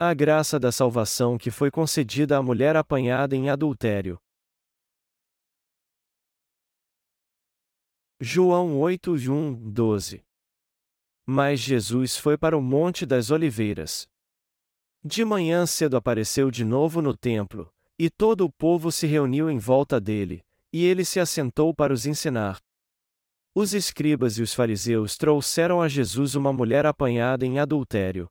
A graça da salvação que foi concedida à mulher apanhada em adultério. João 8, 1, 12 Mas Jesus foi para o Monte das Oliveiras. De manhã cedo apareceu de novo no templo, e todo o povo se reuniu em volta dele, e ele se assentou para os ensinar. Os escribas e os fariseus trouxeram a Jesus uma mulher apanhada em adultério.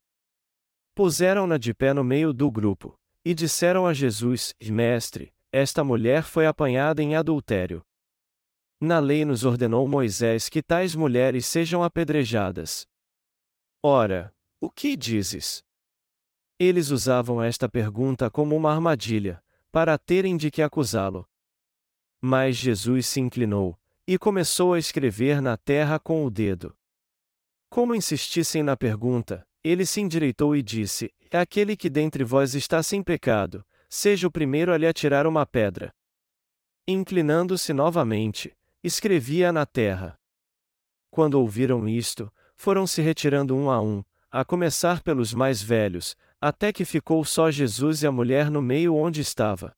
Puseram-na de pé no meio do grupo, e disseram a Jesus: Mestre, esta mulher foi apanhada em adultério. Na lei nos ordenou Moisés que tais mulheres sejam apedrejadas. Ora, o que dizes? Eles usavam esta pergunta como uma armadilha, para terem de que acusá-lo. Mas Jesus se inclinou, e começou a escrever na terra com o dedo. Como insistissem na pergunta, ele se endireitou e disse: Aquele que dentre vós está sem pecado, seja o primeiro a lhe atirar uma pedra. Inclinando-se novamente, escrevia na terra. Quando ouviram isto, foram se retirando um a um, a começar pelos mais velhos, até que ficou só Jesus e a mulher no meio onde estava.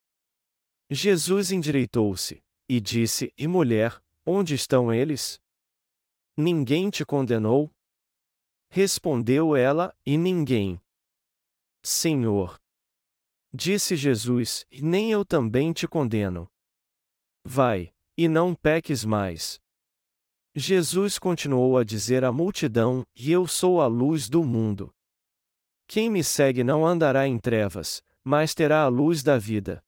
Jesus endireitou-se, e disse: E mulher, onde estão eles? Ninguém te condenou? Respondeu ela, e ninguém. Senhor. Disse Jesus, nem eu também te condeno. Vai, e não peques mais. Jesus continuou a dizer à multidão: E eu sou a luz do mundo. Quem me segue não andará em trevas, mas terá a luz da vida.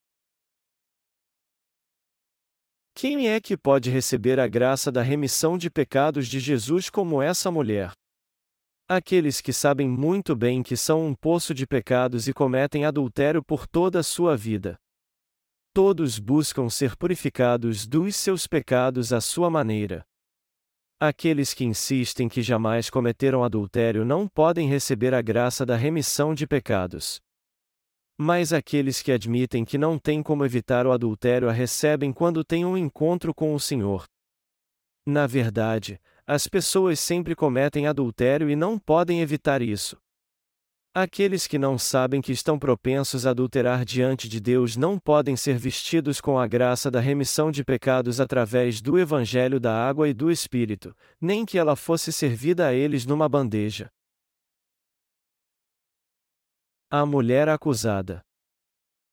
Quem é que pode receber a graça da remissão de pecados de Jesus como essa mulher? Aqueles que sabem muito bem que são um poço de pecados e cometem adultério por toda a sua vida. Todos buscam ser purificados dos seus pecados à sua maneira. Aqueles que insistem que jamais cometeram adultério não podem receber a graça da remissão de pecados. Mas aqueles que admitem que não têm como evitar o adultério a recebem quando têm um encontro com o Senhor. Na verdade, as pessoas sempre cometem adultério e não podem evitar isso. Aqueles que não sabem que estão propensos a adulterar diante de Deus não podem ser vestidos com a graça da remissão de pecados através do Evangelho da Água e do Espírito, nem que ela fosse servida a eles numa bandeja. A mulher acusada.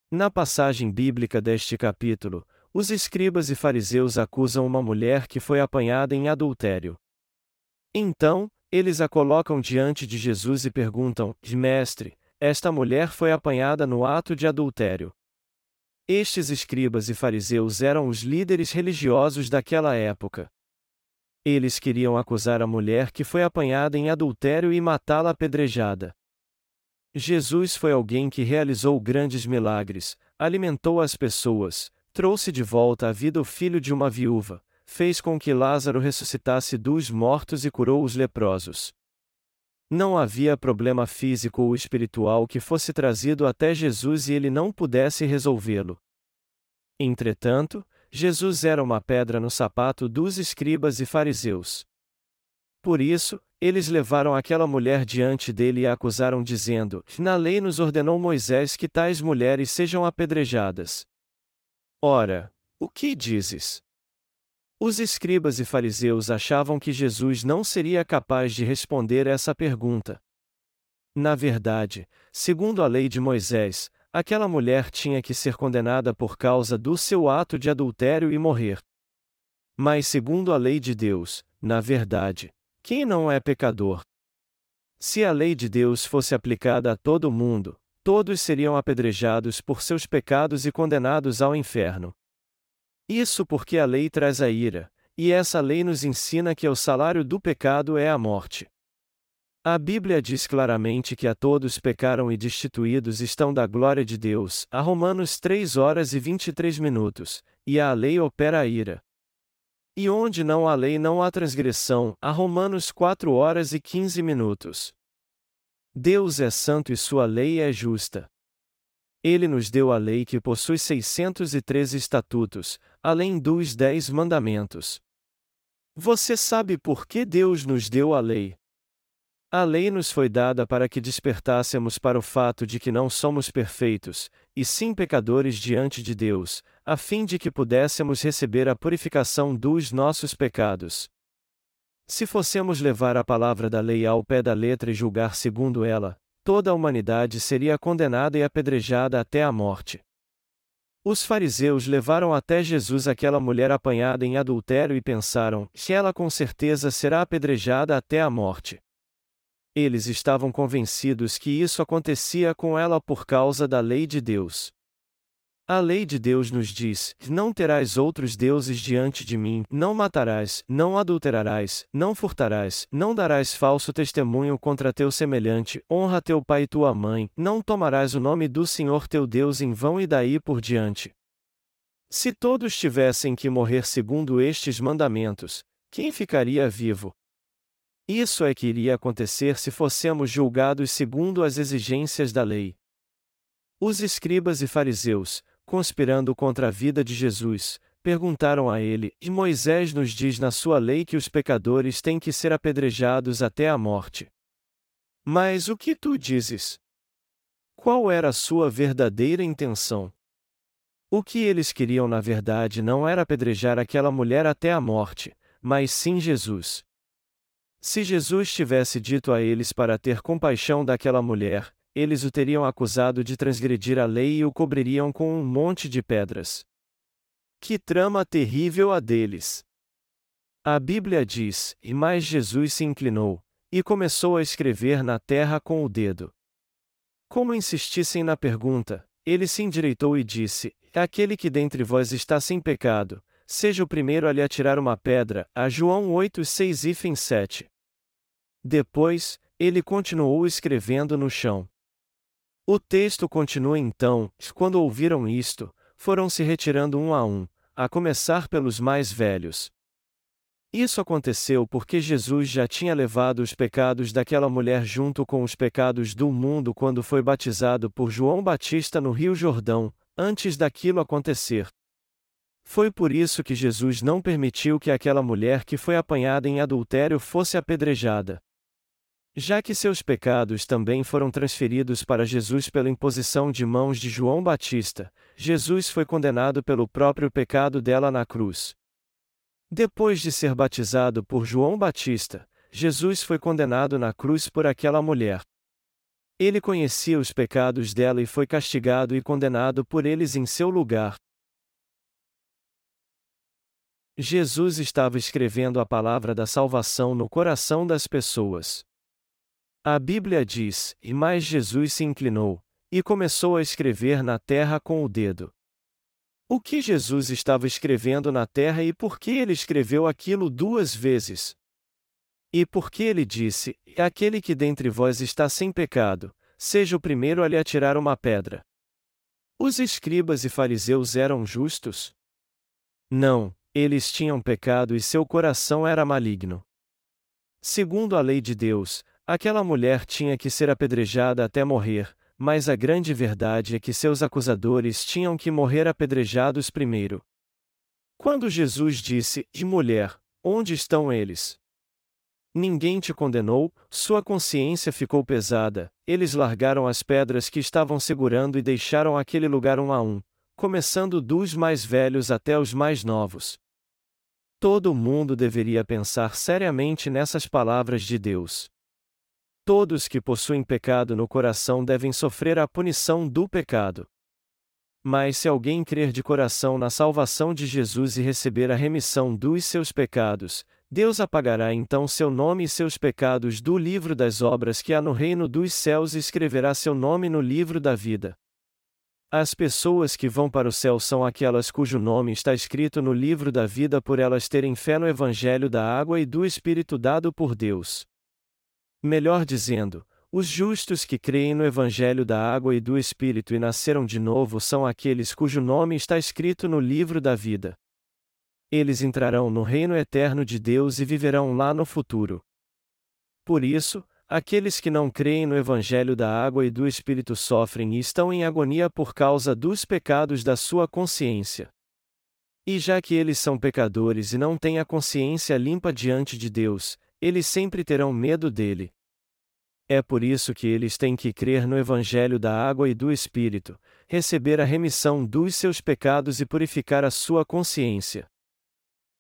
Na passagem bíblica deste capítulo, os escribas e fariseus acusam uma mulher que foi apanhada em adultério. Então, eles a colocam diante de Jesus e perguntam: Mestre, esta mulher foi apanhada no ato de adultério. Estes escribas e fariseus eram os líderes religiosos daquela época. Eles queriam acusar a mulher que foi apanhada em adultério e matá-la apedrejada. Jesus foi alguém que realizou grandes milagres, alimentou as pessoas, trouxe de volta à vida o filho de uma viúva, fez com que Lázaro ressuscitasse dos mortos e curou os leprosos. Não havia problema físico ou espiritual que fosse trazido até Jesus e ele não pudesse resolvê-lo. Entretanto, Jesus era uma pedra no sapato dos escribas e fariseus. Por isso, eles levaram aquela mulher diante dele e a acusaram, dizendo: Na lei nos ordenou Moisés que tais mulheres sejam apedrejadas. Ora, o que dizes? Os escribas e fariseus achavam que Jesus não seria capaz de responder essa pergunta. Na verdade, segundo a lei de Moisés, aquela mulher tinha que ser condenada por causa do seu ato de adultério e morrer. Mas, segundo a lei de Deus, na verdade, quem não é pecador? Se a lei de Deus fosse aplicada a todo mundo, todos seriam apedrejados por seus pecados e condenados ao inferno. Isso porque a lei traz a ira, e essa lei nos ensina que o salário do pecado é a morte. A Bíblia diz claramente que a todos pecaram e destituídos estão da glória de Deus, a Romanos 3 horas e 23 minutos, e a lei opera a ira. E onde não há lei não há transgressão, a Romanos 4 horas e 15 minutos. Deus é santo e sua lei é justa. Ele nos deu a lei que possui 613 estatutos, além dos dez mandamentos. Você sabe por que Deus nos deu a lei? A lei nos foi dada para que despertássemos para o fato de que não somos perfeitos, e sim pecadores diante de Deus, a fim de que pudéssemos receber a purificação dos nossos pecados. Se fossemos levar a palavra da lei ao pé da letra e julgar segundo ela, toda a humanidade seria condenada e apedrejada até a morte. Os fariseus levaram até Jesus aquela mulher apanhada em adultério e pensaram: que ela com certeza será apedrejada até a morte. Eles estavam convencidos que isso acontecia com ela por causa da lei de Deus. A lei de Deus nos diz: Não terás outros deuses diante de mim, não matarás, não adulterarás, não furtarás, não darás falso testemunho contra teu semelhante, honra teu pai e tua mãe, não tomarás o nome do Senhor teu Deus em vão e daí por diante. Se todos tivessem que morrer segundo estes mandamentos, quem ficaria vivo? Isso é que iria acontecer se fossemos julgados segundo as exigências da lei. Os escribas e fariseus, conspirando contra a vida de Jesus, perguntaram a ele: E Moisés nos diz na sua lei que os pecadores têm que ser apedrejados até a morte. Mas o que tu dizes? Qual era a sua verdadeira intenção? O que eles queriam na verdade não era apedrejar aquela mulher até a morte, mas sim Jesus. Se Jesus tivesse dito a eles para ter compaixão daquela mulher, eles o teriam acusado de transgredir a lei e o cobririam com um monte de pedras. Que trama terrível a deles! A Bíblia diz: E mais Jesus se inclinou, e começou a escrever na terra com o dedo. Como insistissem na pergunta, ele se endireitou e disse: Aquele que dentre vós está sem pecado, seja o primeiro a lhe atirar uma pedra. A João 8, 6 e 7. Depois, ele continuou escrevendo no chão. O texto continua então: quando ouviram isto, foram se retirando um a um, a começar pelos mais velhos. Isso aconteceu porque Jesus já tinha levado os pecados daquela mulher junto com os pecados do mundo quando foi batizado por João Batista no Rio Jordão, antes daquilo acontecer. Foi por isso que Jesus não permitiu que aquela mulher que foi apanhada em adultério fosse apedrejada. Já que seus pecados também foram transferidos para Jesus pela imposição de mãos de João Batista, Jesus foi condenado pelo próprio pecado dela na cruz. Depois de ser batizado por João Batista, Jesus foi condenado na cruz por aquela mulher. Ele conhecia os pecados dela e foi castigado e condenado por eles em seu lugar. Jesus estava escrevendo a palavra da salvação no coração das pessoas. A Bíblia diz: E mais Jesus se inclinou, e começou a escrever na terra com o dedo. O que Jesus estava escrevendo na terra e por que ele escreveu aquilo duas vezes? E por que ele disse: Aquele que dentre vós está sem pecado, seja o primeiro a lhe atirar uma pedra. Os escribas e fariseus eram justos? Não, eles tinham pecado e seu coração era maligno. Segundo a lei de Deus, aquela mulher tinha que ser apedrejada até morrer, mas a grande verdade é que seus acusadores tinham que morrer apedrejados primeiro. Quando Jesus disse: De mulher, onde estão eles? Ninguém te condenou, sua consciência ficou pesada, eles largaram as pedras que estavam segurando e deixaram aquele lugar um a um, começando dos mais velhos até os mais novos. Todo mundo deveria pensar seriamente nessas palavras de Deus. Todos que possuem pecado no coração devem sofrer a punição do pecado. Mas se alguém crer de coração na salvação de Jesus e receber a remissão dos seus pecados, Deus apagará então seu nome e seus pecados do livro das obras que há no reino dos céus e escreverá seu nome no livro da vida. As pessoas que vão para o céu são aquelas cujo nome está escrito no livro da vida por elas terem fé no Evangelho da água e do Espírito dado por Deus. Melhor dizendo, os justos que creem no Evangelho da água e do Espírito e nasceram de novo são aqueles cujo nome está escrito no livro da vida. Eles entrarão no reino eterno de Deus e viverão lá no futuro. Por isso, Aqueles que não creem no Evangelho da água e do Espírito sofrem e estão em agonia por causa dos pecados da sua consciência. E já que eles são pecadores e não têm a consciência limpa diante de Deus, eles sempre terão medo dele. É por isso que eles têm que crer no Evangelho da água e do Espírito, receber a remissão dos seus pecados e purificar a sua consciência.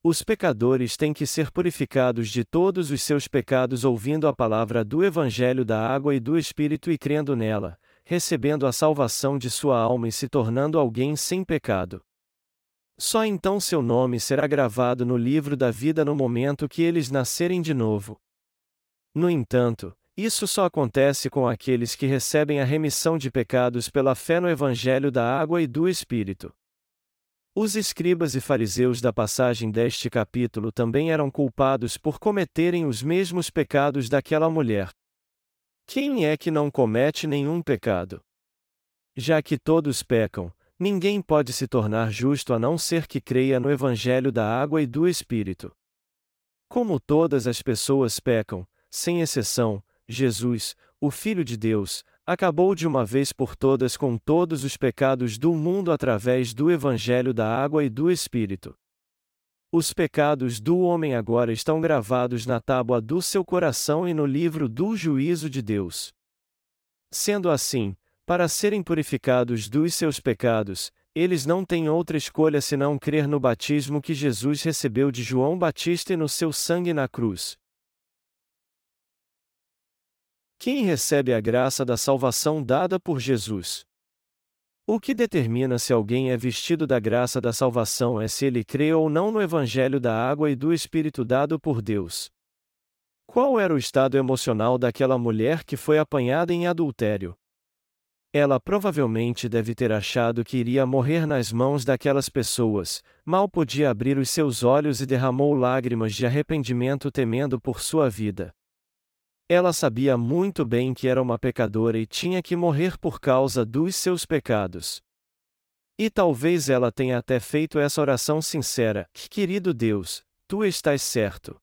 Os pecadores têm que ser purificados de todos os seus pecados ouvindo a palavra do Evangelho da água e do Espírito e crendo nela, recebendo a salvação de sua alma e se tornando alguém sem pecado. Só então seu nome será gravado no livro da vida no momento que eles nascerem de novo. No entanto, isso só acontece com aqueles que recebem a remissão de pecados pela fé no Evangelho da água e do Espírito. Os escribas e fariseus da passagem deste capítulo também eram culpados por cometerem os mesmos pecados daquela mulher. Quem é que não comete nenhum pecado? Já que todos pecam, ninguém pode se tornar justo a não ser que creia no Evangelho da água e do Espírito. Como todas as pessoas pecam, sem exceção, Jesus, o Filho de Deus, acabou de uma vez por todas com todos os pecados do mundo através do Evangelho da Água e do Espírito. Os pecados do homem agora estão gravados na tábua do seu coração e no livro do juízo de Deus. Sendo assim, para serem purificados dos seus pecados, eles não têm outra escolha senão crer no batismo que Jesus recebeu de João Batista e no seu sangue na cruz. Quem recebe a graça da salvação dada por Jesus? O que determina se alguém é vestido da graça da salvação é se ele crê ou não no Evangelho da água e do Espírito dado por Deus. Qual era o estado emocional daquela mulher que foi apanhada em adultério? Ela provavelmente deve ter achado que iria morrer nas mãos daquelas pessoas, mal podia abrir os seus olhos e derramou lágrimas de arrependimento temendo por sua vida. Ela sabia muito bem que era uma pecadora e tinha que morrer por causa dos seus pecados. E talvez ela tenha até feito essa oração sincera: Querido Deus, tu estás certo.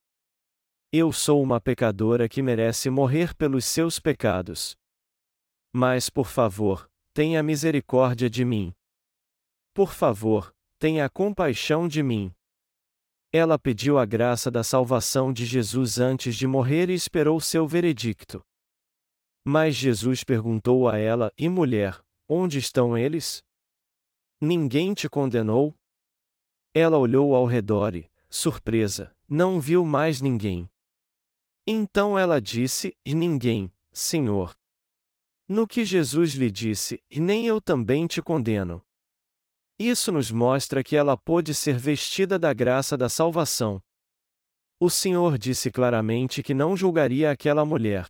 Eu sou uma pecadora que merece morrer pelos seus pecados. Mas, por favor, tenha misericórdia de mim. Por favor, tenha compaixão de mim. Ela pediu a graça da salvação de Jesus antes de morrer e esperou seu veredicto. Mas Jesus perguntou a ela: E mulher, onde estão eles? Ninguém te condenou? Ela olhou ao redor e, surpresa, não viu mais ninguém. Então ela disse: E ninguém, Senhor. No que Jesus lhe disse: E nem eu também te condeno. Isso nos mostra que ela pôde ser vestida da graça da salvação. O Senhor disse claramente que não julgaria aquela mulher.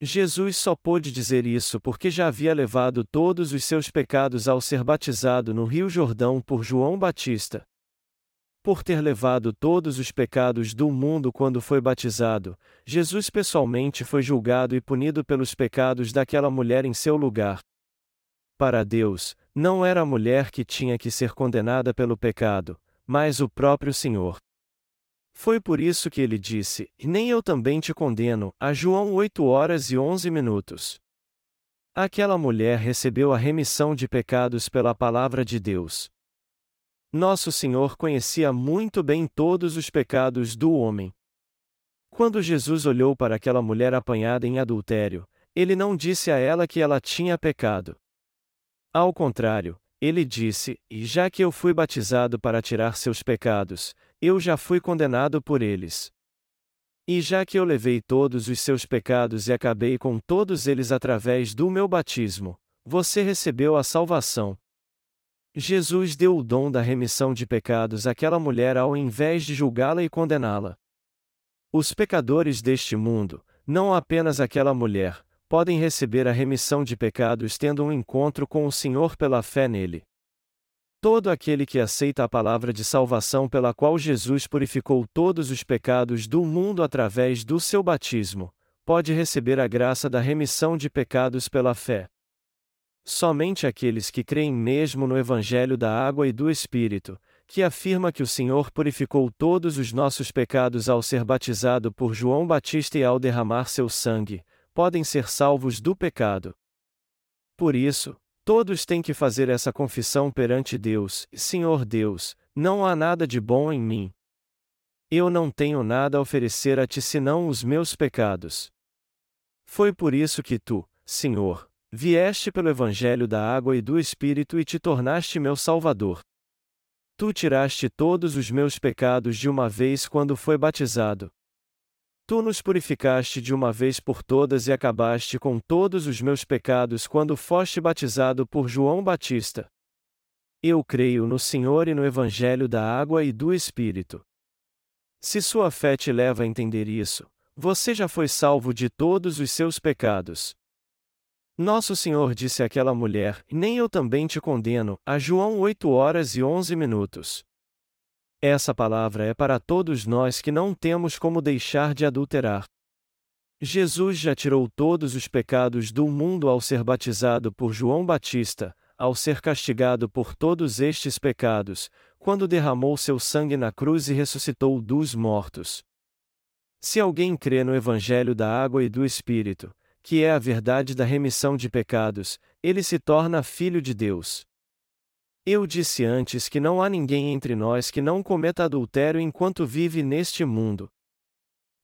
Jesus só pôde dizer isso porque já havia levado todos os seus pecados ao ser batizado no Rio Jordão por João Batista. Por ter levado todos os pecados do mundo quando foi batizado, Jesus pessoalmente foi julgado e punido pelos pecados daquela mulher em seu lugar. Para Deus, não era a mulher que tinha que ser condenada pelo pecado, mas o próprio Senhor. Foi por isso que ele disse: Nem eu também te condeno, a João 8 horas e 11 minutos. Aquela mulher recebeu a remissão de pecados pela palavra de Deus. Nosso Senhor conhecia muito bem todos os pecados do homem. Quando Jesus olhou para aquela mulher apanhada em adultério, ele não disse a ela que ela tinha pecado. Ao contrário, ele disse: E já que eu fui batizado para tirar seus pecados, eu já fui condenado por eles. E já que eu levei todos os seus pecados e acabei com todos eles através do meu batismo, você recebeu a salvação. Jesus deu o dom da remissão de pecados àquela mulher ao invés de julgá-la e condená-la. Os pecadores deste mundo, não apenas aquela mulher, podem receber a remissão de pecados tendo um encontro com o Senhor pela fé nele. Todo aquele que aceita a palavra de salvação pela qual Jesus purificou todos os pecados do mundo através do seu batismo, pode receber a graça da remissão de pecados pela fé. Somente aqueles que creem mesmo no Evangelho da Água e do Espírito, que afirma que o Senhor purificou todos os nossos pecados ao ser batizado por João Batista e ao derramar seu sangue, podem ser salvos do pecado. Por isso, todos têm que fazer essa confissão perante Deus: Senhor Deus, não há nada de bom em mim. Eu não tenho nada a oferecer a ti senão os meus pecados. Foi por isso que tu, Senhor, vieste pelo Evangelho da água e do Espírito e te tornaste meu Salvador. Tu tiraste todos os meus pecados de uma vez quando foi batizado. Tu nos purificaste de uma vez por todas e acabaste com todos os meus pecados quando foste batizado por João Batista. Eu creio no Senhor e no Evangelho da água e do Espírito. Se sua fé te leva a entender isso, você já foi salvo de todos os seus pecados. Nosso Senhor disse àquela mulher: Nem eu também te condeno, a João 8 horas e 11 minutos. Essa palavra é para todos nós que não temos como deixar de adulterar. Jesus já tirou todos os pecados do mundo ao ser batizado por João Batista, ao ser castigado por todos estes pecados, quando derramou seu sangue na cruz e ressuscitou dos mortos. Se alguém crê no Evangelho da água e do Espírito, que é a verdade da remissão de pecados, ele se torna filho de Deus. Eu disse antes que não há ninguém entre nós que não cometa adultério enquanto vive neste mundo.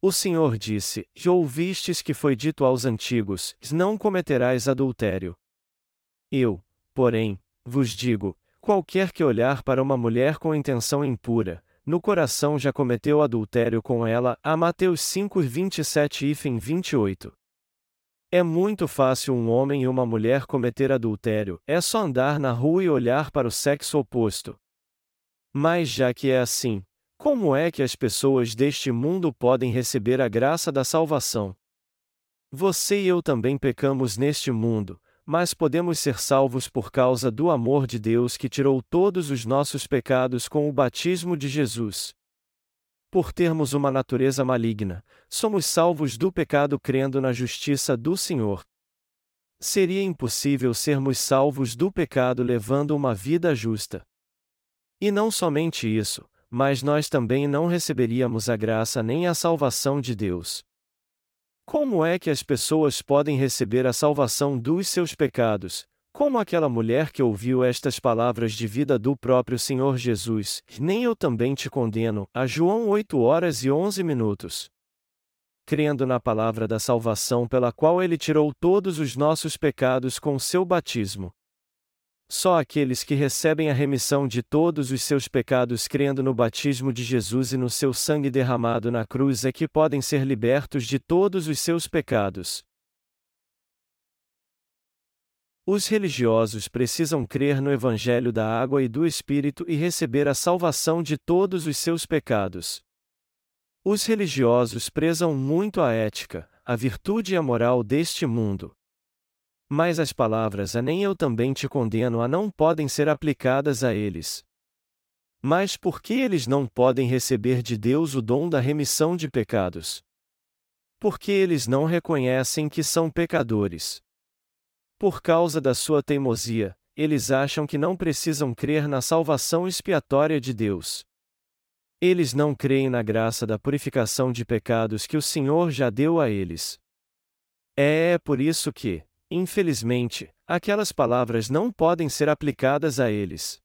O Senhor disse: Já ouvistes que foi dito aos antigos: Não cometerás adultério. Eu, porém, vos digo: qualquer que olhar para uma mulher com intenção impura, no coração já cometeu adultério com ela. A Mateus 5, 27 e 28. É muito fácil um homem e uma mulher cometer adultério, é só andar na rua e olhar para o sexo oposto. Mas já que é assim, como é que as pessoas deste mundo podem receber a graça da salvação? Você e eu também pecamos neste mundo, mas podemos ser salvos por causa do amor de Deus que tirou todos os nossos pecados com o batismo de Jesus. Por termos uma natureza maligna, somos salvos do pecado crendo na justiça do Senhor. Seria impossível sermos salvos do pecado levando uma vida justa. E não somente isso, mas nós também não receberíamos a graça nem a salvação de Deus. Como é que as pessoas podem receber a salvação dos seus pecados, como aquela mulher que ouviu estas palavras de vida do próprio Senhor Jesus, nem eu também te condeno, a João 8 horas e 11 minutos. Crendo na palavra da salvação pela qual ele tirou todos os nossos pecados com seu batismo. Só aqueles que recebem a remissão de todos os seus pecados crendo no batismo de Jesus e no seu sangue derramado na cruz é que podem ser libertos de todos os seus pecados. Os religiosos precisam crer no Evangelho da água e do Espírito e receber a salvação de todos os seus pecados. Os religiosos prezam muito a ética, a virtude e a moral deste mundo. Mas as palavras a nem eu também te condeno a não podem ser aplicadas a eles. Mas por que eles não podem receber de Deus o dom da remissão de pecados? Porque eles não reconhecem que são pecadores. Por causa da sua teimosia, eles acham que não precisam crer na salvação expiatória de Deus. Eles não creem na graça da purificação de pecados que o Senhor já deu a eles. É, é por isso que, Infelizmente, aquelas palavras não podem ser aplicadas a eles.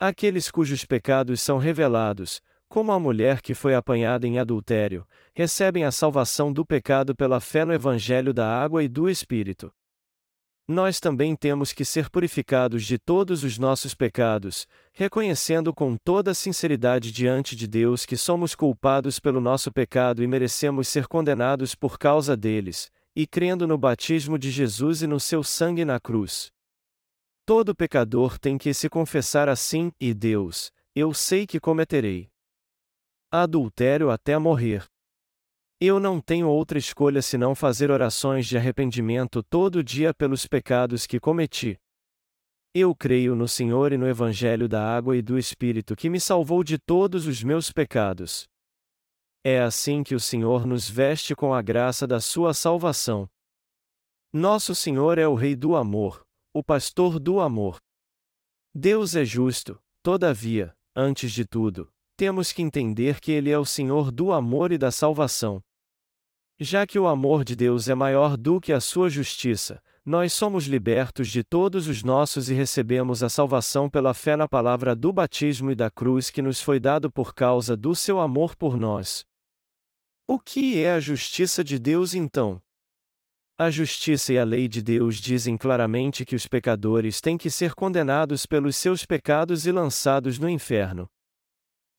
Aqueles cujos pecados são revelados, como a mulher que foi apanhada em adultério, recebem a salvação do pecado pela fé no Evangelho da água e do Espírito. Nós também temos que ser purificados de todos os nossos pecados, reconhecendo com toda sinceridade diante de Deus que somos culpados pelo nosso pecado e merecemos ser condenados por causa deles, e crendo no batismo de Jesus e no seu sangue na cruz. Todo pecador tem que se confessar assim, e Deus, eu sei que cometerei adultério até morrer. Eu não tenho outra escolha senão fazer orações de arrependimento todo dia pelos pecados que cometi. Eu creio no Senhor e no Evangelho da água e do Espírito que me salvou de todos os meus pecados. É assim que o Senhor nos veste com a graça da sua salvação. Nosso Senhor é o Rei do amor, o pastor do amor. Deus é justo, todavia, antes de tudo, temos que entender que Ele é o Senhor do amor e da salvação. Já que o amor de Deus é maior do que a sua justiça, nós somos libertos de todos os nossos e recebemos a salvação pela fé na palavra do batismo e da cruz que nos foi dado por causa do seu amor por nós. O que é a justiça de Deus então? A justiça e a lei de Deus dizem claramente que os pecadores têm que ser condenados pelos seus pecados e lançados no inferno.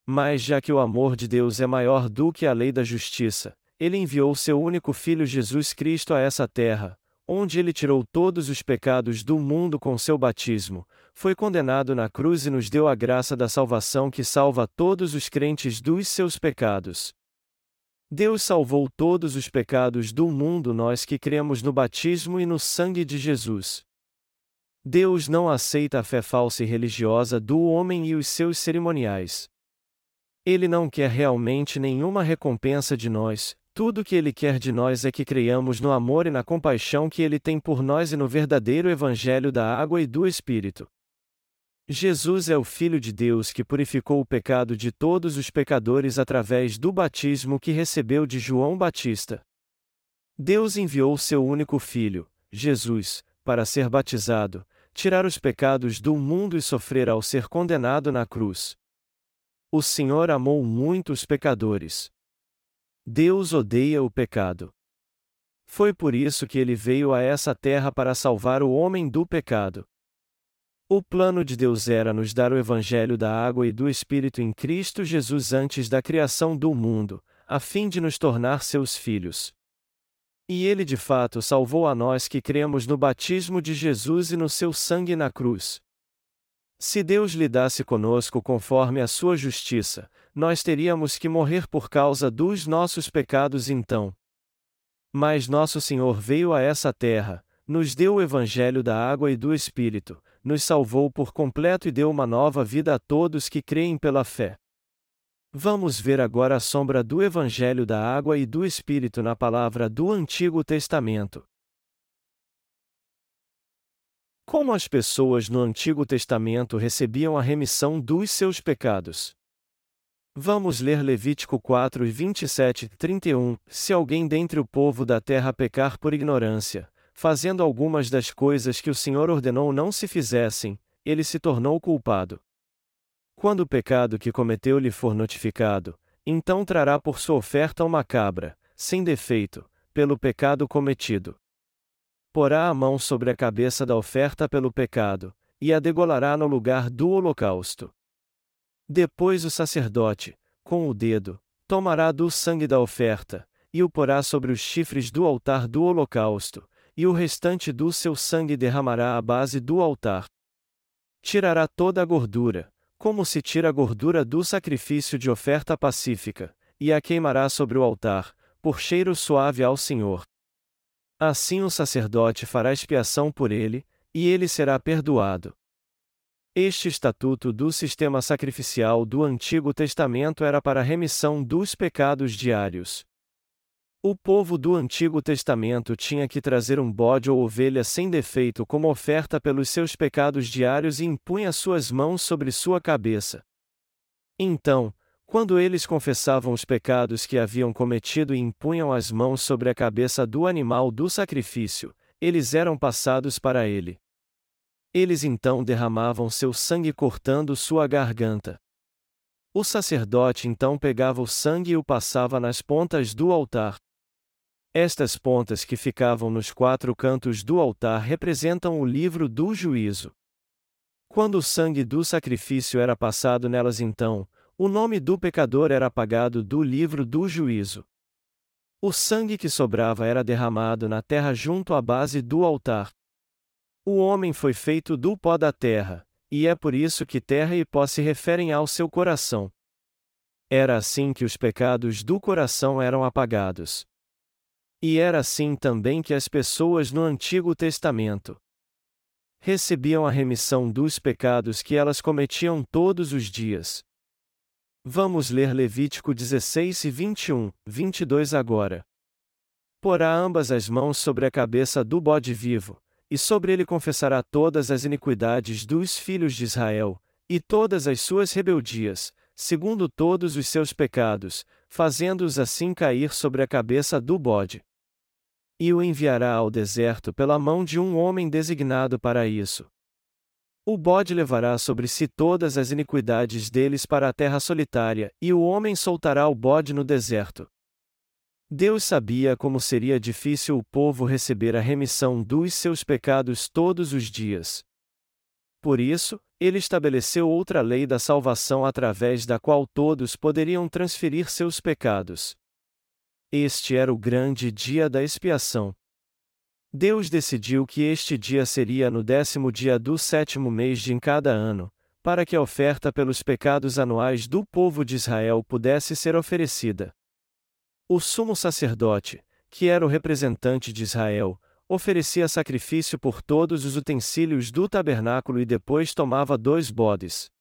Mas já que o amor de Deus é maior do que a lei da justiça, ele enviou seu único filho Jesus Cristo a essa terra, onde ele tirou todos os pecados do mundo com seu batismo, foi condenado na cruz e nos deu a graça da salvação que salva todos os crentes dos seus pecados. Deus salvou todos os pecados do mundo nós que cremos no batismo e no sangue de Jesus. Deus não aceita a fé falsa e religiosa do homem e os seus cerimoniais. Ele não quer realmente nenhuma recompensa de nós, tudo o que ele quer de nós é que creiamos no amor e na compaixão que ele tem por nós e no verdadeiro Evangelho da água e do Espírito. Jesus é o Filho de Deus que purificou o pecado de todos os pecadores através do batismo que recebeu de João Batista. Deus enviou seu único Filho, Jesus, para ser batizado, tirar os pecados do mundo e sofrer ao ser condenado na cruz. O Senhor amou muito os pecadores. Deus odeia o pecado. Foi por isso que ele veio a essa terra para salvar o homem do pecado. O plano de Deus era nos dar o Evangelho da água e do Espírito em Cristo Jesus antes da criação do mundo, a fim de nos tornar seus filhos. E ele de fato salvou a nós que cremos no batismo de Jesus e no seu sangue na cruz. Se Deus lidasse conosco conforme a sua justiça, nós teríamos que morrer por causa dos nossos pecados então. Mas nosso Senhor veio a essa terra, nos deu o Evangelho da água e do Espírito, nos salvou por completo e deu uma nova vida a todos que creem pela fé. Vamos ver agora a sombra do Evangelho da Água e do Espírito na palavra do Antigo Testamento. Como as pessoas no Antigo Testamento recebiam a remissão dos seus pecados? Vamos ler Levítico 4 e 27 31. Se alguém dentre o povo da terra pecar por ignorância, fazendo algumas das coisas que o Senhor ordenou não se fizessem, ele se tornou culpado. Quando o pecado que cometeu lhe for notificado, então trará por sua oferta uma cabra, sem defeito, pelo pecado cometido. Porá a mão sobre a cabeça da oferta pelo pecado, e a degolará no lugar do holocausto. Depois o sacerdote, com o dedo, tomará do sangue da oferta, e o porá sobre os chifres do altar do holocausto, e o restante do seu sangue derramará à base do altar. Tirará toda a gordura, como se tira a gordura do sacrifício de oferta pacífica, e a queimará sobre o altar, por cheiro suave ao Senhor. Assim o sacerdote fará expiação por ele, e ele será perdoado. Este estatuto do sistema sacrificial do Antigo Testamento era para a remissão dos pecados diários. O povo do Antigo Testamento tinha que trazer um bode ou ovelha sem defeito como oferta pelos seus pecados diários e impunha suas mãos sobre sua cabeça. Então, quando eles confessavam os pecados que haviam cometido e impunham as mãos sobre a cabeça do animal do sacrifício, eles eram passados para ele. Eles então derramavam seu sangue cortando sua garganta. O sacerdote então pegava o sangue e o passava nas pontas do altar. Estas pontas que ficavam nos quatro cantos do altar representam o livro do juízo. Quando o sangue do sacrifício era passado nelas, então, o nome do pecador era apagado do livro do juízo. O sangue que sobrava era derramado na terra junto à base do altar. O homem foi feito do pó da terra, e é por isso que terra e pó se referem ao seu coração. Era assim que os pecados do coração eram apagados. E era assim também que as pessoas no Antigo Testamento recebiam a remissão dos pecados que elas cometiam todos os dias. Vamos ler Levítico 16 e 21, 22 agora. Porá ambas as mãos sobre a cabeça do bode vivo, e sobre ele confessará todas as iniquidades dos filhos de Israel, e todas as suas rebeldias, segundo todos os seus pecados, fazendo-os assim cair sobre a cabeça do bode e o enviará ao deserto pela mão de um homem designado para isso. O bode levará sobre si todas as iniquidades deles para a terra solitária, e o homem soltará o bode no deserto. Deus sabia como seria difícil o povo receber a remissão dos seus pecados todos os dias. Por isso, ele estabeleceu outra lei da salvação através da qual todos poderiam transferir seus pecados. Este era o grande dia da expiação. Deus decidiu que este dia seria no décimo dia do sétimo mês de em cada ano, para que a oferta pelos pecados anuais do povo de Israel pudesse ser oferecida. O sumo sacerdote, que era o representante de Israel, oferecia sacrifício por todos os utensílios do tabernáculo e depois tomava dois bodes.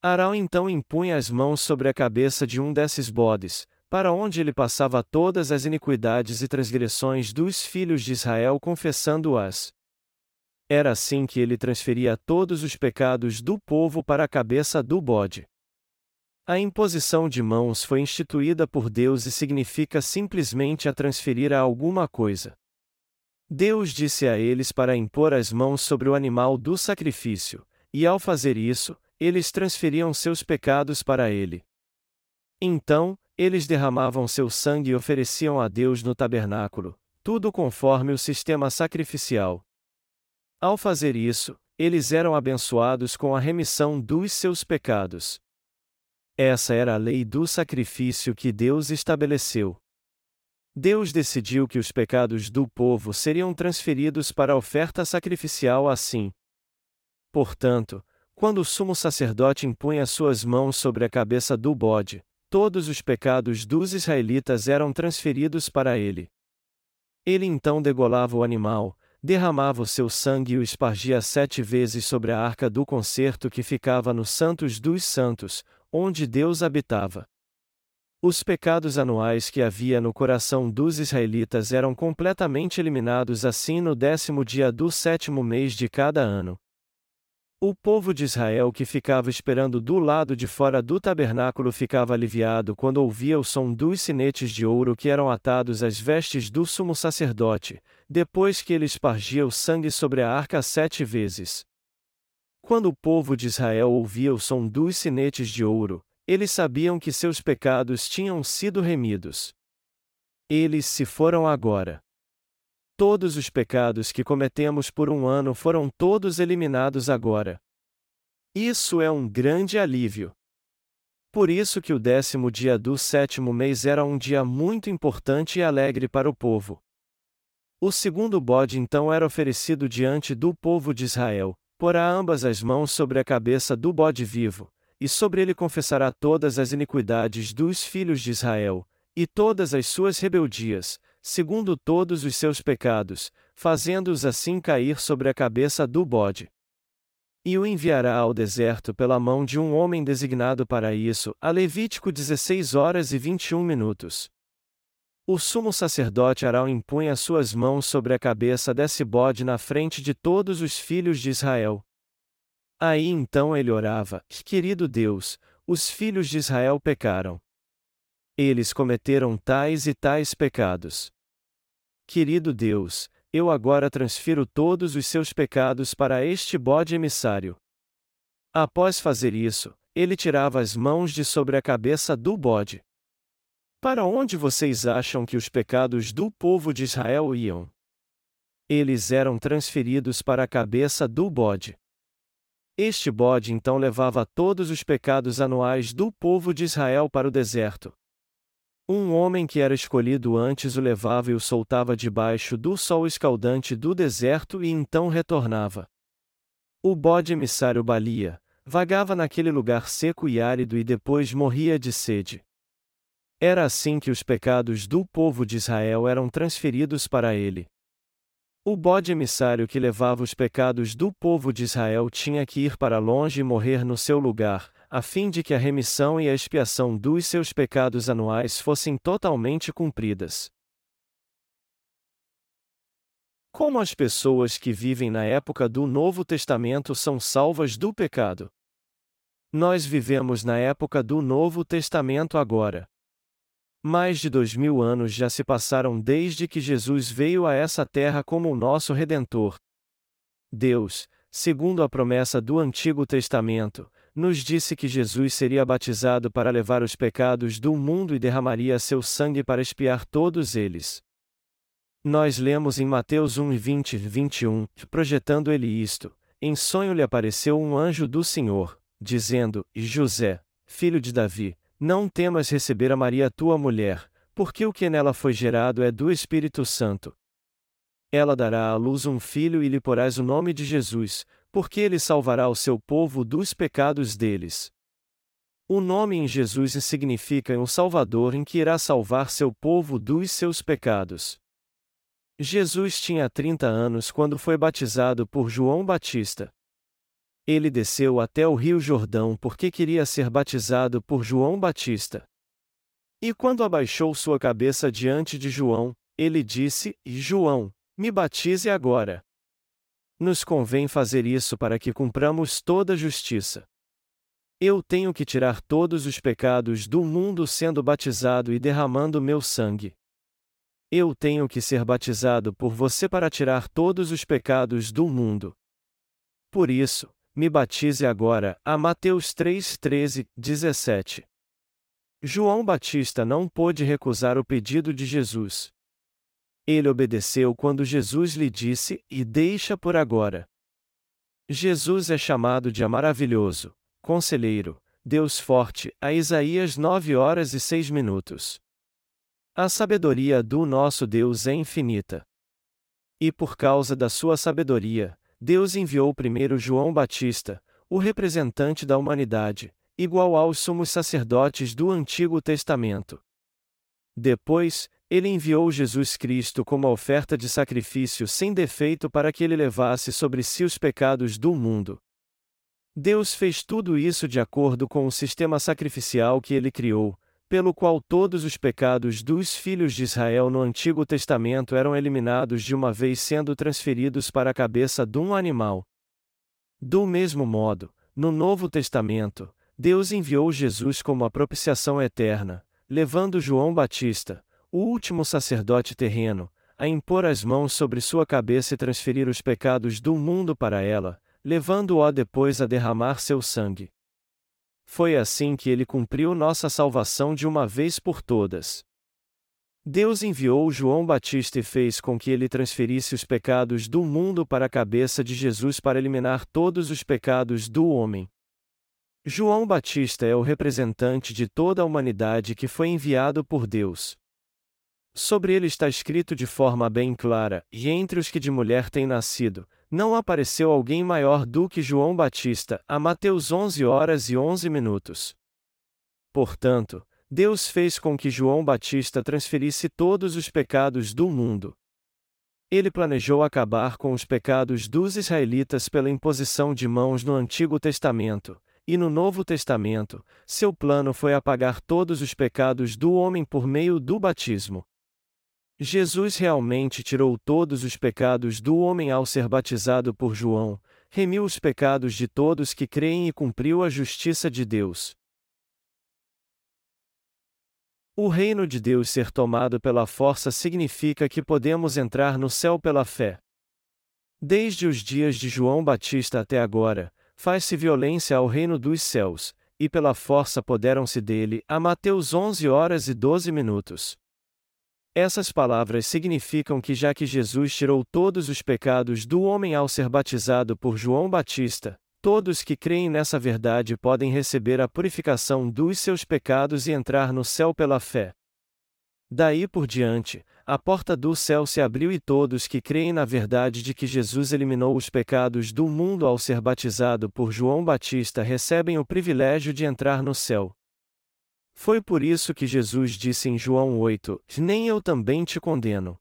Arão então impunha as mãos sobre a cabeça de um desses bodes, para onde ele passava todas as iniquidades e transgressões dos filhos de Israel confessando-as. Era assim que ele transferia todos os pecados do povo para a cabeça do bode. A imposição de mãos foi instituída por Deus e significa simplesmente a transferir a alguma coisa. Deus disse a eles para impor as mãos sobre o animal do sacrifício, e ao fazer isso, eles transferiam seus pecados para ele. Então, eles derramavam seu sangue e ofereciam a Deus no tabernáculo, tudo conforme o sistema sacrificial. Ao fazer isso, eles eram abençoados com a remissão dos seus pecados. Essa era a lei do sacrifício que Deus estabeleceu. Deus decidiu que os pecados do povo seriam transferidos para a oferta sacrificial assim. Portanto, quando o sumo sacerdote impunha suas mãos sobre a cabeça do bode, todos os pecados dos israelitas eram transferidos para ele. Ele então degolava o animal, derramava o seu sangue e o espargia sete vezes sobre a arca do concerto que ficava no Santos dos Santos, onde Deus habitava. Os pecados anuais que havia no coração dos israelitas eram completamente eliminados assim no décimo dia do sétimo mês de cada ano. O povo de Israel que ficava esperando do lado de fora do tabernáculo ficava aliviado quando ouvia o som dos sinetes de ouro que eram atados às vestes do sumo sacerdote, depois que ele espargia o sangue sobre a arca sete vezes. Quando o povo de Israel ouvia o som dos sinetes de ouro, eles sabiam que seus pecados tinham sido remidos. Eles se foram agora. Todos os pecados que cometemos por um ano foram todos eliminados agora. Isso é um grande alívio. Por isso que o décimo dia do sétimo mês era um dia muito importante e alegre para o povo. O segundo bode então era oferecido diante do povo de Israel, porá ambas as mãos sobre a cabeça do bode vivo, e sobre ele confessará todas as iniquidades dos filhos de Israel, e todas as suas rebeldias, segundo todos os seus pecados, fazendo-os assim cair sobre a cabeça do bode. E o enviará ao deserto pela mão de um homem designado para isso, a Levítico 16 horas e 21 minutos. O sumo sacerdote Arão impunha suas mãos sobre a cabeça desse bode na frente de todos os filhos de Israel, Aí então ele orava: Querido Deus, os filhos de Israel pecaram. Eles cometeram tais e tais pecados. Querido Deus, eu agora transfiro todos os seus pecados para este bode emissário. Após fazer isso, ele tirava as mãos de sobre a cabeça do bode. Para onde vocês acham que os pecados do povo de Israel iam? Eles eram transferidos para a cabeça do bode. Este bode então levava todos os pecados anuais do povo de Israel para o deserto. Um homem que era escolhido antes o levava e o soltava debaixo do sol escaldante do deserto e então retornava. O bode emissário Balia, vagava naquele lugar seco e árido e depois morria de sede. Era assim que os pecados do povo de Israel eram transferidos para ele. O bode emissário que levava os pecados do povo de Israel tinha que ir para longe e morrer no seu lugar, a fim de que a remissão e a expiação dos seus pecados anuais fossem totalmente cumpridas. Como as pessoas que vivem na época do Novo Testamento são salvas do pecado? Nós vivemos na época do Novo Testamento agora. Mais de dois mil anos já se passaram desde que Jesus veio a essa terra como o nosso Redentor. Deus, segundo a promessa do Antigo Testamento, nos disse que Jesus seria batizado para levar os pecados do mundo e derramaria seu sangue para expiar todos eles. Nós lemos em Mateus 1 20 21, projetando ele isto, em sonho lhe apareceu um anjo do Senhor, dizendo, José, filho de Davi, não temas receber a Maria tua mulher, porque o que nela foi gerado é do Espírito Santo. Ela dará à luz um filho e lhe porás o nome de Jesus, porque ele salvará o seu povo dos pecados deles. O nome em Jesus significa um Salvador em que irá salvar seu povo dos seus pecados. Jesus tinha 30 anos quando foi batizado por João Batista. Ele desceu até o Rio Jordão porque queria ser batizado por João Batista. E quando abaixou sua cabeça diante de João, ele disse: João, me batize agora. Nos convém fazer isso para que cumpramos toda a justiça. Eu tenho que tirar todos os pecados do mundo sendo batizado e derramando meu sangue. Eu tenho que ser batizado por você para tirar todos os pecados do mundo. Por isso, me batize agora. A Mateus 3, 13, 17. João Batista não pôde recusar o pedido de Jesus. Ele obedeceu quando Jesus lhe disse: E deixa por agora. Jesus é chamado de maravilhoso, conselheiro, Deus forte, a Isaías 9 horas e 6 minutos. A sabedoria do nosso Deus é infinita. E por causa da sua sabedoria, Deus enviou primeiro João Batista, o representante da humanidade, igual aos sumos sacerdotes do Antigo Testamento. Depois, ele enviou Jesus Cristo como oferta de sacrifício sem defeito para que ele levasse sobre si os pecados do mundo. Deus fez tudo isso de acordo com o sistema sacrificial que ele criou, pelo qual todos os pecados dos filhos de Israel no Antigo Testamento eram eliminados de uma vez sendo transferidos para a cabeça de um animal. Do mesmo modo, no Novo Testamento, Deus enviou Jesus como a propiciação eterna, levando João Batista, o último sacerdote terreno, a impor as mãos sobre sua cabeça e transferir os pecados do mundo para ela, levando-o depois a derramar seu sangue. Foi assim que ele cumpriu nossa salvação de uma vez por todas. Deus enviou João Batista e fez com que ele transferisse os pecados do mundo para a cabeça de Jesus para eliminar todos os pecados do homem. João Batista é o representante de toda a humanidade que foi enviado por Deus. Sobre ele está escrito de forma bem clara: E entre os que de mulher têm nascido, não apareceu alguém maior do que João Batista, a Mateus 11 horas e 11 minutos. Portanto, Deus fez com que João Batista transferisse todos os pecados do mundo. Ele planejou acabar com os pecados dos israelitas pela imposição de mãos no Antigo Testamento, e no Novo Testamento, seu plano foi apagar todos os pecados do homem por meio do batismo. Jesus realmente tirou todos os pecados do homem ao ser batizado por João, remiu os pecados de todos que creem e cumpriu a justiça de Deus. O reino de Deus ser tomado pela força significa que podemos entrar no céu pela fé. Desde os dias de João Batista até agora, faz-se violência ao reino dos céus, e pela força poderam-se dele, a Mateus 11 horas e 12 minutos. Essas palavras significam que já que Jesus tirou todos os pecados do homem ao ser batizado por João Batista, todos que creem nessa verdade podem receber a purificação dos seus pecados e entrar no céu pela fé. Daí por diante, a porta do céu se abriu e todos que creem na verdade de que Jesus eliminou os pecados do mundo ao ser batizado por João Batista recebem o privilégio de entrar no céu. Foi por isso que Jesus disse em João 8: Nem eu também te condeno.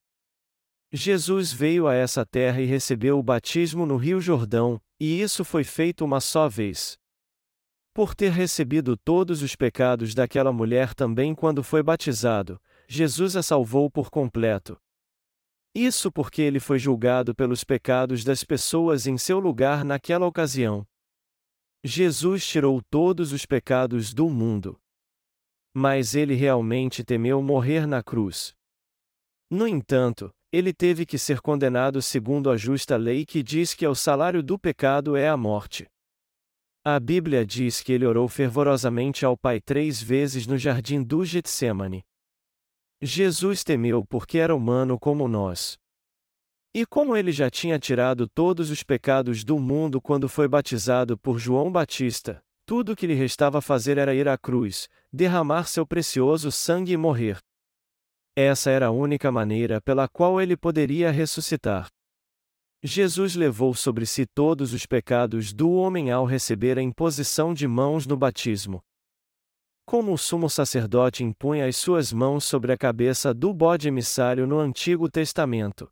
Jesus veio a essa terra e recebeu o batismo no Rio Jordão, e isso foi feito uma só vez. Por ter recebido todos os pecados daquela mulher também quando foi batizado, Jesus a salvou por completo. Isso porque ele foi julgado pelos pecados das pessoas em seu lugar naquela ocasião. Jesus tirou todos os pecados do mundo mas ele realmente temeu morrer na cruz. No entanto, ele teve que ser condenado segundo a justa lei que diz que o salário do pecado é a morte. A Bíblia diz que ele orou fervorosamente ao Pai três vezes no jardim do Getsemane. Jesus temeu porque era humano como nós. E como ele já tinha tirado todos os pecados do mundo quando foi batizado por João Batista, tudo o que lhe restava fazer era ir à cruz, derramar seu precioso sangue e morrer. Essa era a única maneira pela qual ele poderia ressuscitar. Jesus levou sobre si todos os pecados do homem ao receber a imposição de mãos no batismo. Como o sumo sacerdote impunha as suas mãos sobre a cabeça do bode emissário no Antigo Testamento.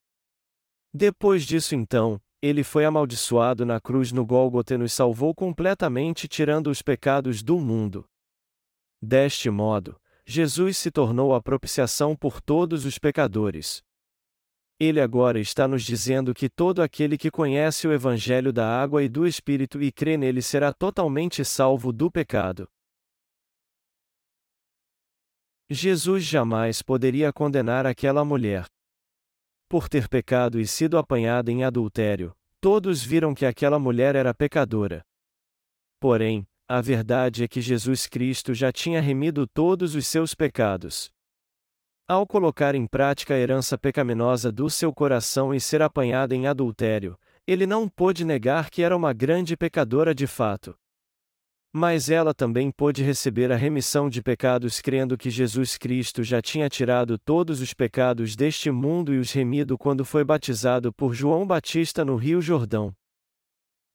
Depois disso, então, ele foi amaldiçoado na cruz no Gólgota e nos salvou completamente, tirando os pecados do mundo. Deste modo, Jesus se tornou a propiciação por todos os pecadores. Ele agora está nos dizendo que todo aquele que conhece o Evangelho da água e do Espírito e crê nele será totalmente salvo do pecado. Jesus jamais poderia condenar aquela mulher. Por ter pecado e sido apanhada em adultério, todos viram que aquela mulher era pecadora. Porém, a verdade é que Jesus Cristo já tinha remido todos os seus pecados. Ao colocar em prática a herança pecaminosa do seu coração e ser apanhada em adultério, ele não pôde negar que era uma grande pecadora de fato. Mas ela também pôde receber a remissão de pecados crendo que Jesus Cristo já tinha tirado todos os pecados deste mundo e os remido quando foi batizado por João Batista no Rio Jordão.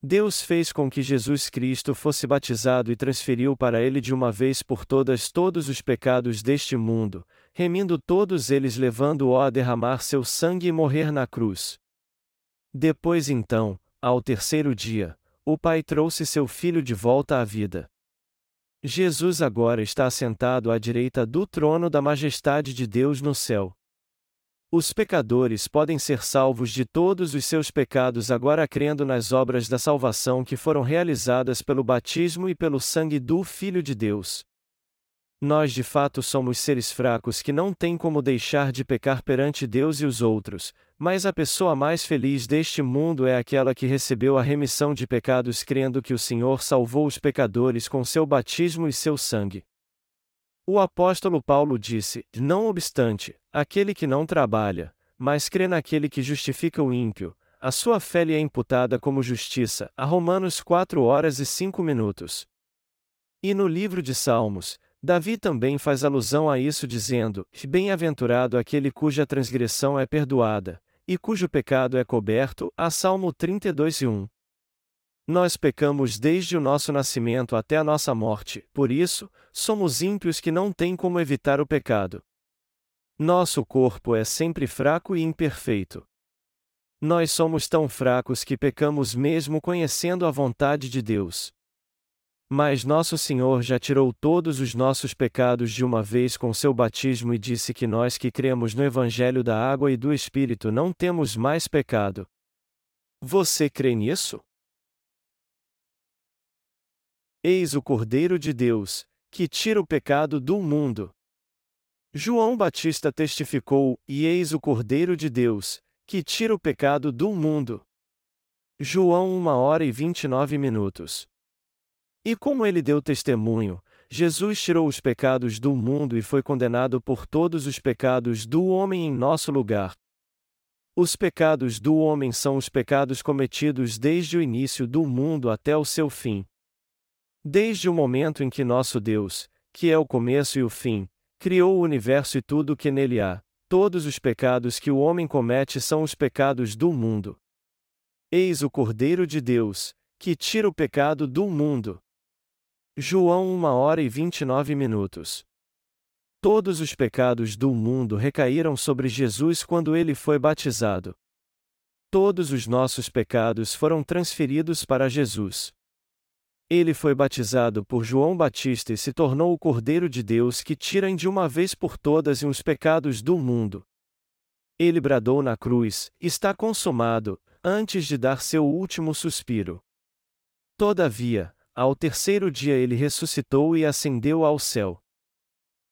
Deus fez com que Jesus Cristo fosse batizado e transferiu para ele de uma vez por todas todos os pecados deste mundo, remindo todos eles levando-o a derramar seu sangue e morrer na cruz. Depois então, ao terceiro dia, o Pai trouxe seu Filho de volta à vida. Jesus agora está assentado à direita do trono da majestade de Deus no céu. Os pecadores podem ser salvos de todos os seus pecados agora crendo nas obras da salvação que foram realizadas pelo batismo e pelo sangue do Filho de Deus. Nós de fato somos seres fracos que não têm como deixar de pecar perante Deus e os outros, mas a pessoa mais feliz deste mundo é aquela que recebeu a remissão de pecados crendo que o Senhor salvou os pecadores com seu batismo e seu sangue. O apóstolo Paulo disse: Não obstante, aquele que não trabalha, mas crê naquele que justifica o ímpio, a sua fé lhe é imputada como justiça. A Romanos 4 horas e 5 minutos. E no livro de Salmos, Davi também faz alusão a isso dizendo: Bem-aventurado aquele cuja transgressão é perdoada, e cujo pecado é coberto. A Salmo 32 e 1. Nós pecamos desde o nosso nascimento até a nossa morte, por isso, somos ímpios que não têm como evitar o pecado. Nosso corpo é sempre fraco e imperfeito. Nós somos tão fracos que pecamos mesmo conhecendo a vontade de Deus. Mas nosso Senhor já tirou todos os nossos pecados de uma vez com seu batismo e disse que nós que cremos no Evangelho da Água e do Espírito não temos mais pecado. Você crê nisso? Eis o Cordeiro de Deus, que tira o pecado do mundo. João Batista testificou: E eis o Cordeiro de Deus, que tira o pecado do mundo. João 1 hora e 29 minutos. E como ele deu testemunho, Jesus tirou os pecados do mundo e foi condenado por todos os pecados do homem em nosso lugar. Os pecados do homem são os pecados cometidos desde o início do mundo até o seu fim. Desde o momento em que nosso Deus, que é o começo e o fim, criou o universo e tudo o que nele há, todos os pecados que o homem comete são os pecados do mundo. Eis o Cordeiro de Deus, que tira o pecado do mundo. João 1 hora e 29 minutos. Todos os pecados do mundo recaíram sobre Jesus quando ele foi batizado. Todos os nossos pecados foram transferidos para Jesus. Ele foi batizado por João Batista e se tornou o Cordeiro de Deus que tira de uma vez por todas os pecados do mundo. Ele bradou na cruz: Está consumado, antes de dar seu último suspiro. Todavia, ao terceiro dia ele ressuscitou e ascendeu ao céu.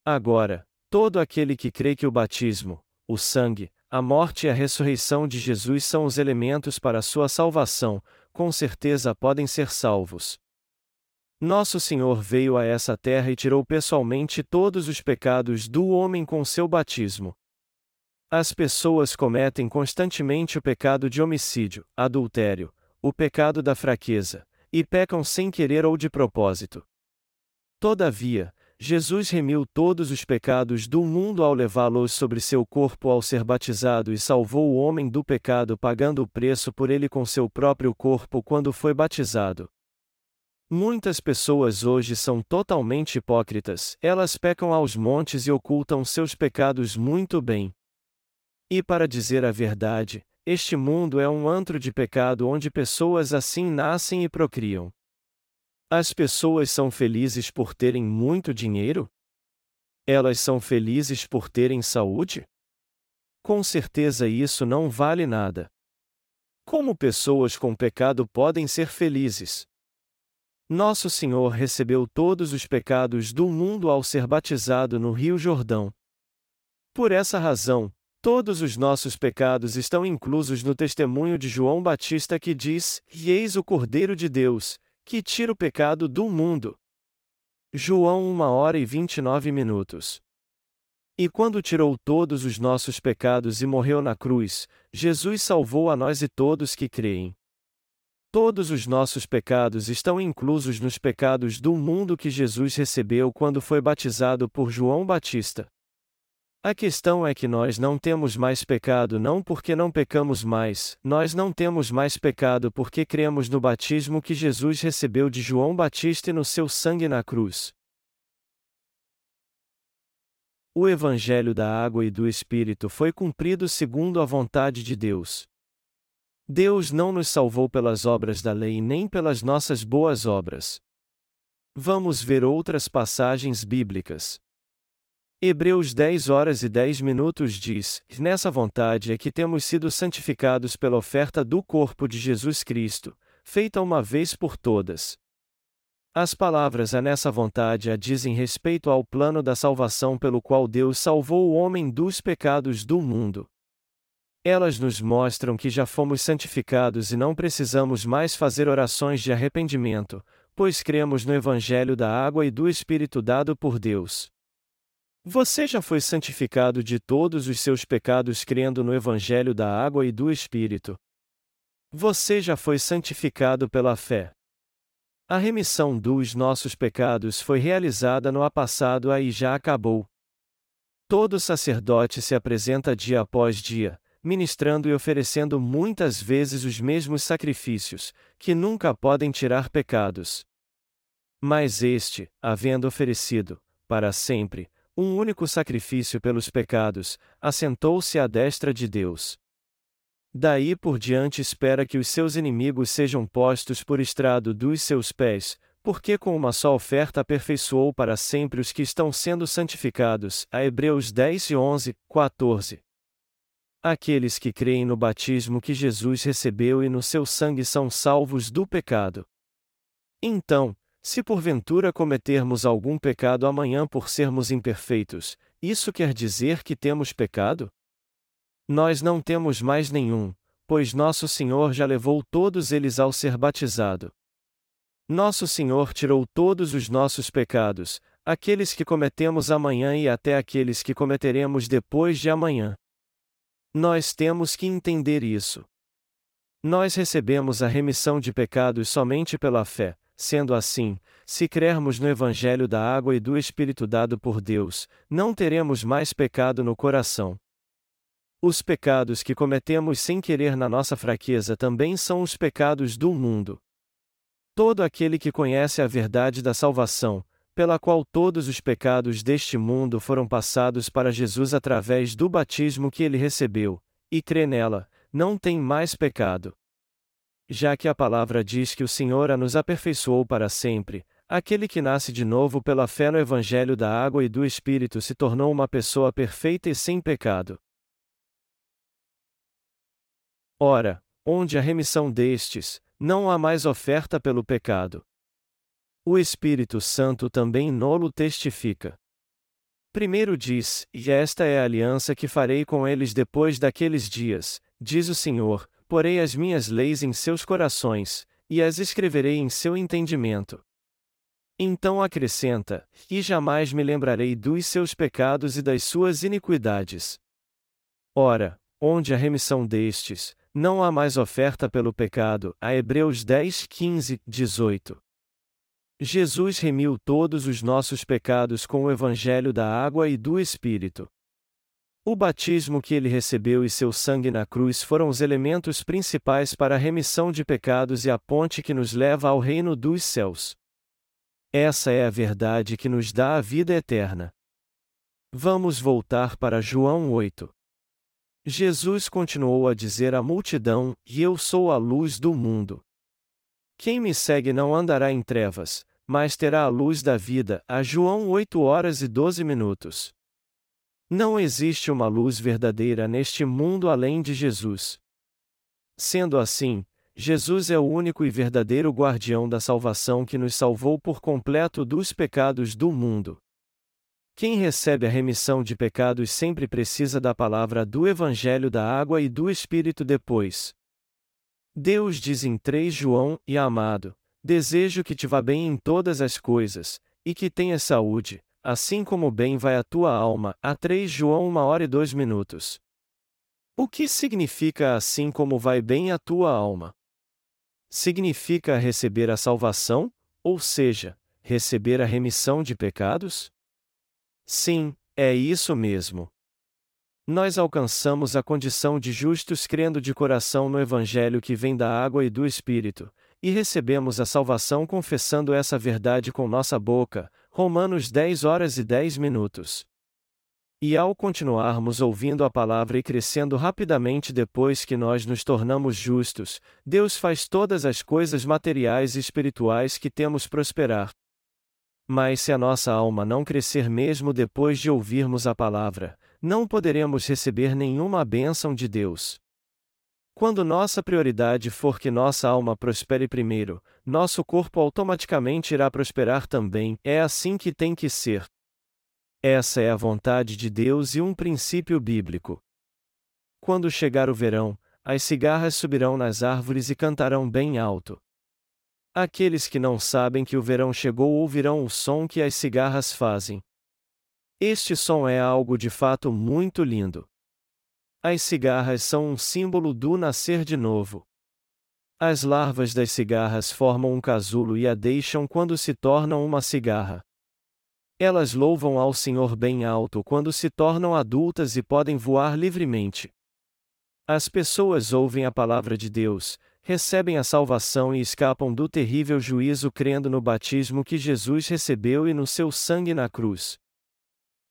Agora, todo aquele que crê que o batismo, o sangue, a morte e a ressurreição de Jesus são os elementos para a sua salvação, com certeza podem ser salvos. Nosso Senhor veio a essa terra e tirou pessoalmente todos os pecados do homem com seu batismo. As pessoas cometem constantemente o pecado de homicídio, adultério, o pecado da fraqueza, e pecam sem querer ou de propósito. Todavia, Jesus remiu todos os pecados do mundo ao levá-los sobre seu corpo ao ser batizado e salvou o homem do pecado pagando o preço por ele com seu próprio corpo quando foi batizado. Muitas pessoas hoje são totalmente hipócritas, elas pecam aos montes e ocultam seus pecados muito bem. E para dizer a verdade, este mundo é um antro de pecado onde pessoas assim nascem e procriam. As pessoas são felizes por terem muito dinheiro? Elas são felizes por terem saúde? Com certeza isso não vale nada. Como pessoas com pecado podem ser felizes? Nosso Senhor recebeu todos os pecados do mundo ao ser batizado no Rio Jordão. Por essa razão, todos os nossos pecados estão inclusos no testemunho de João Batista que diz: E eis o Cordeiro de Deus, que tira o pecado do mundo. João 1 hora e 29 minutos. E quando tirou todos os nossos pecados e morreu na cruz, Jesus salvou a nós e todos que creem. Todos os nossos pecados estão inclusos nos pecados do mundo que Jesus recebeu quando foi batizado por João Batista. A questão é que nós não temos mais pecado não porque não pecamos mais, nós não temos mais pecado porque cremos no batismo que Jesus recebeu de João Batista e no seu sangue na cruz. O Evangelho da Água e do Espírito foi cumprido segundo a vontade de Deus. Deus não nos salvou pelas obras da lei nem pelas nossas boas obras. Vamos ver outras passagens bíblicas. Hebreus 10 horas e 10 minutos diz: Nessa vontade é que temos sido santificados pela oferta do corpo de Jesus Cristo, feita uma vez por todas. As palavras a nessa vontade a dizem respeito ao plano da salvação pelo qual Deus salvou o homem dos pecados do mundo. Elas nos mostram que já fomos santificados e não precisamos mais fazer orações de arrependimento, pois cremos no Evangelho da água e do Espírito dado por Deus. Você já foi santificado de todos os seus pecados crendo no Evangelho da água e do Espírito. Você já foi santificado pela fé. A remissão dos nossos pecados foi realizada no passado e já acabou. Todo sacerdote se apresenta dia após dia, ministrando e oferecendo muitas vezes os mesmos sacrifícios, que nunca podem tirar pecados. Mas este, havendo oferecido, para sempre, um único sacrifício pelos pecados, assentou-se à destra de Deus. Daí por diante espera que os seus inimigos sejam postos por estrado dos seus pés, porque com uma só oferta aperfeiçoou para sempre os que estão sendo santificados. A Hebreus 10 e 11, 14. Aqueles que creem no batismo que Jesus recebeu e no seu sangue são salvos do pecado. Então, se porventura cometermos algum pecado amanhã por sermos imperfeitos, isso quer dizer que temos pecado? Nós não temos mais nenhum, pois nosso Senhor já levou todos eles ao ser batizado. Nosso Senhor tirou todos os nossos pecados, aqueles que cometemos amanhã e até aqueles que cometeremos depois de amanhã. Nós temos que entender isso. Nós recebemos a remissão de pecados somente pela fé, sendo assim, se crermos no Evangelho da água e do Espírito dado por Deus, não teremos mais pecado no coração. Os pecados que cometemos sem querer na nossa fraqueza também são os pecados do mundo. Todo aquele que conhece a verdade da salvação, pela qual todos os pecados deste mundo foram passados para Jesus através do batismo que ele recebeu, e crê nela, não tem mais pecado. Já que a palavra diz que o Senhor a nos aperfeiçoou para sempre, aquele que nasce de novo pela fé no Evangelho da água e do Espírito se tornou uma pessoa perfeita e sem pecado. Ora, onde a remissão destes, não há mais oferta pelo pecado. O Espírito Santo também nolo testifica. Primeiro diz: E esta é a aliança que farei com eles depois daqueles dias, diz o Senhor: porei as minhas leis em seus corações, e as escreverei em seu entendimento. Então acrescenta: E jamais me lembrarei dos seus pecados e das suas iniquidades. Ora, onde a remissão destes, não há mais oferta pelo pecado. A Hebreus 10, 15, 18. Jesus remiu todos os nossos pecados com o Evangelho da água e do Espírito. O batismo que ele recebeu e seu sangue na cruz foram os elementos principais para a remissão de pecados e a ponte que nos leva ao reino dos céus. Essa é a verdade que nos dá a vida eterna. Vamos voltar para João 8. Jesus continuou a dizer à multidão: E eu sou a luz do mundo. Quem me segue não andará em trevas, mas terá a luz da vida. A João 8 horas e 12 minutos. Não existe uma luz verdadeira neste mundo além de Jesus. Sendo assim, Jesus é o único e verdadeiro guardião da salvação que nos salvou por completo dos pecados do mundo. Quem recebe a remissão de pecados sempre precisa da palavra do Evangelho da água e do Espírito depois. Deus diz em 3 João: E amado, desejo que te vá bem em todas as coisas, e que tenhas saúde, assim como bem vai a tua alma. A 3 João 1 hora e 2 minutos. O que significa assim como vai bem a tua alma? Significa receber a salvação, ou seja, receber a remissão de pecados? Sim, é isso mesmo. Nós alcançamos a condição de justos crendo de coração no Evangelho que vem da água e do Espírito, e recebemos a salvação confessando essa verdade com nossa boca. Romanos 10 horas e 10 minutos. E ao continuarmos ouvindo a palavra e crescendo rapidamente depois que nós nos tornamos justos, Deus faz todas as coisas materiais e espirituais que temos prosperar, mas se a nossa alma não crescer mesmo depois de ouvirmos a palavra, não poderemos receber nenhuma bênção de Deus. Quando nossa prioridade for que nossa alma prospere primeiro, nosso corpo automaticamente irá prosperar também, é assim que tem que ser. Essa é a vontade de Deus e um princípio bíblico. Quando chegar o verão, as cigarras subirão nas árvores e cantarão bem alto. Aqueles que não sabem que o verão chegou ouvirão o som que as cigarras fazem. Este som é algo de fato muito lindo. As cigarras são um símbolo do nascer de novo. As larvas das cigarras formam um casulo e a deixam quando se tornam uma cigarra. Elas louvam ao Senhor bem alto quando se tornam adultas e podem voar livremente. As pessoas ouvem a palavra de Deus, recebem a salvação e escapam do terrível juízo crendo no batismo que Jesus recebeu e no seu sangue na cruz.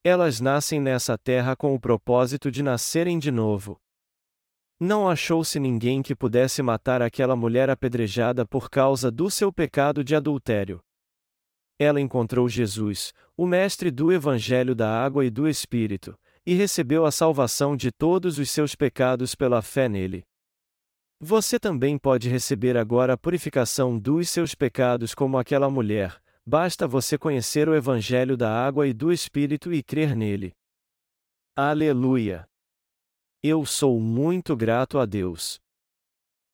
Elas nascem nessa terra com o propósito de nascerem de novo. Não achou-se ninguém que pudesse matar aquela mulher apedrejada por causa do seu pecado de adultério. Ela encontrou Jesus, o Mestre do Evangelho da Água e do Espírito, e recebeu a salvação de todos os seus pecados pela fé nele. Você também pode receber agora a purificação dos seus pecados como aquela mulher, basta você conhecer o Evangelho da água e do Espírito e crer nele. Aleluia! Eu sou muito grato a Deus.